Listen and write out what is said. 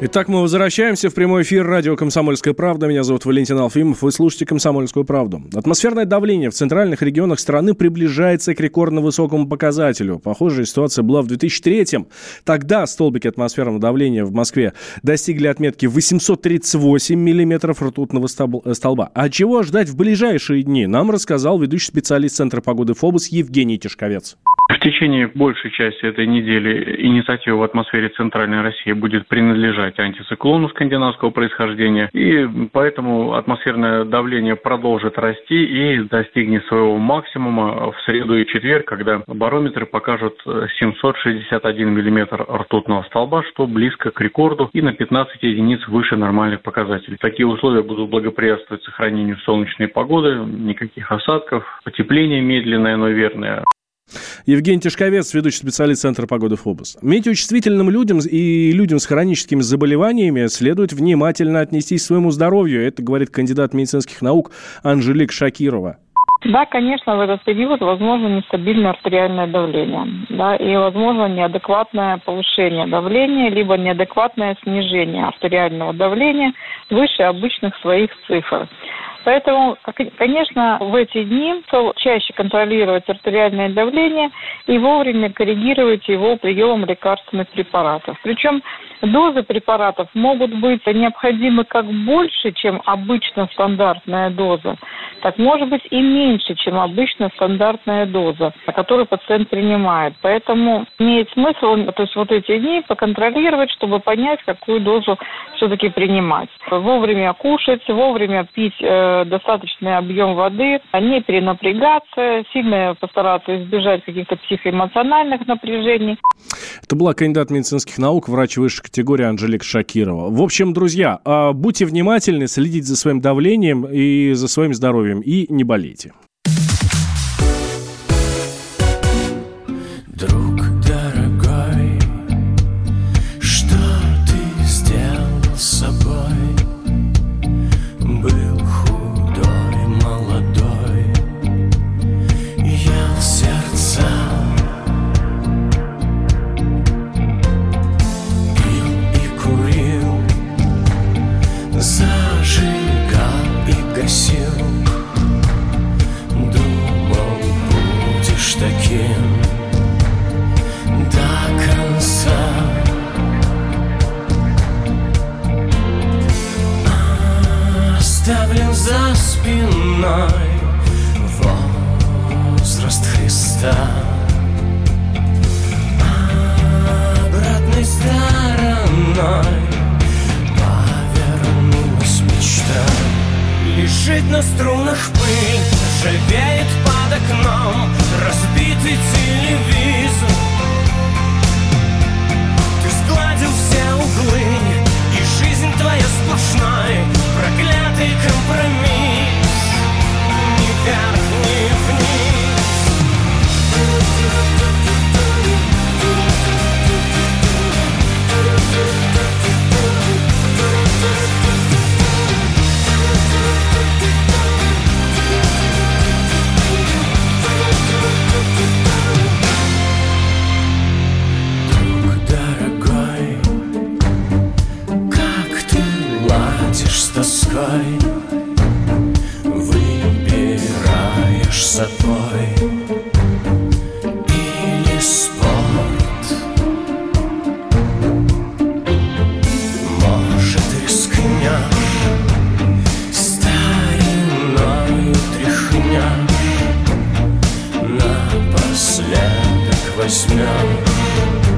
Итак, мы возвращаемся в прямой эфир радио «Комсомольская правда». Меня зовут Валентин Алфимов. Вы слушаете «Комсомольскую правду». Атмосферное давление в центральных регионах страны приближается к рекордно высокому показателю. Похожая ситуация была в 2003-м. Тогда столбики атмосферного давления в Москве достигли отметки 838 миллиметров ртутного столба. А чего ждать в ближайшие дни, нам рассказал ведущий специалист Центра погоды ФОБУС Евгений Тишковец. В течение большей части этой недели инициатива в атмосфере Центральной России будет принадлежать антициклону скандинавского происхождения, и поэтому атмосферное давление продолжит расти и достигнет своего максимума в среду и четверг, когда барометры покажут 761 миллиметр ртутного столба, что близко к рекорду и на 15 единиц выше нормальных показателей. Такие условия будут благоприятствовать сохранению солнечной погоды, никаких осадков, потепление медленное, но верное. Евгений Тишковец, ведущий специалист Центра погоды ФОБОС. Метеочувствительным людям и людям с хроническими заболеваниями следует внимательно отнестись к своему здоровью. Это говорит кандидат медицинских наук Анжелик Шакирова. Да, конечно, в этот период возможно нестабильное артериальное давление, да, и возможно неадекватное повышение давления, либо неадекватное снижение артериального давления выше обычных своих цифр. Поэтому, конечно, в эти дни чаще контролировать артериальное давление и вовремя коррегировать его приемом лекарственных препаратов. Причем дозы препаратов могут быть необходимы как больше, чем обычно стандартная доза, так может быть и меньше, чем обычно стандартная доза, которую пациент принимает. Поэтому имеет смысл то есть вот эти дни поконтролировать, чтобы понять, какую дозу все-таки принимать. Вовремя кушать, вовремя пить э, достаточный объем воды, не перенапрягаться, сильно постараться избежать каких-то психоэмоциональных напряжений. Это была кандидат медицинских наук, врач высшей категории Анжелика Шакирова. В общем, друзья, а, будьте внимательны, следите за своим давлением и за своим здоровьем и не болейте. Оставлен за спиной возраст Христа. Обратной стороной повернулась мечта. Лежит на струнах пыль, под окном разбитый телевизор. Тоской Выбираешь запой Или спорт. Может рискнешь Стариною тряхнешь Напоследок возьмешь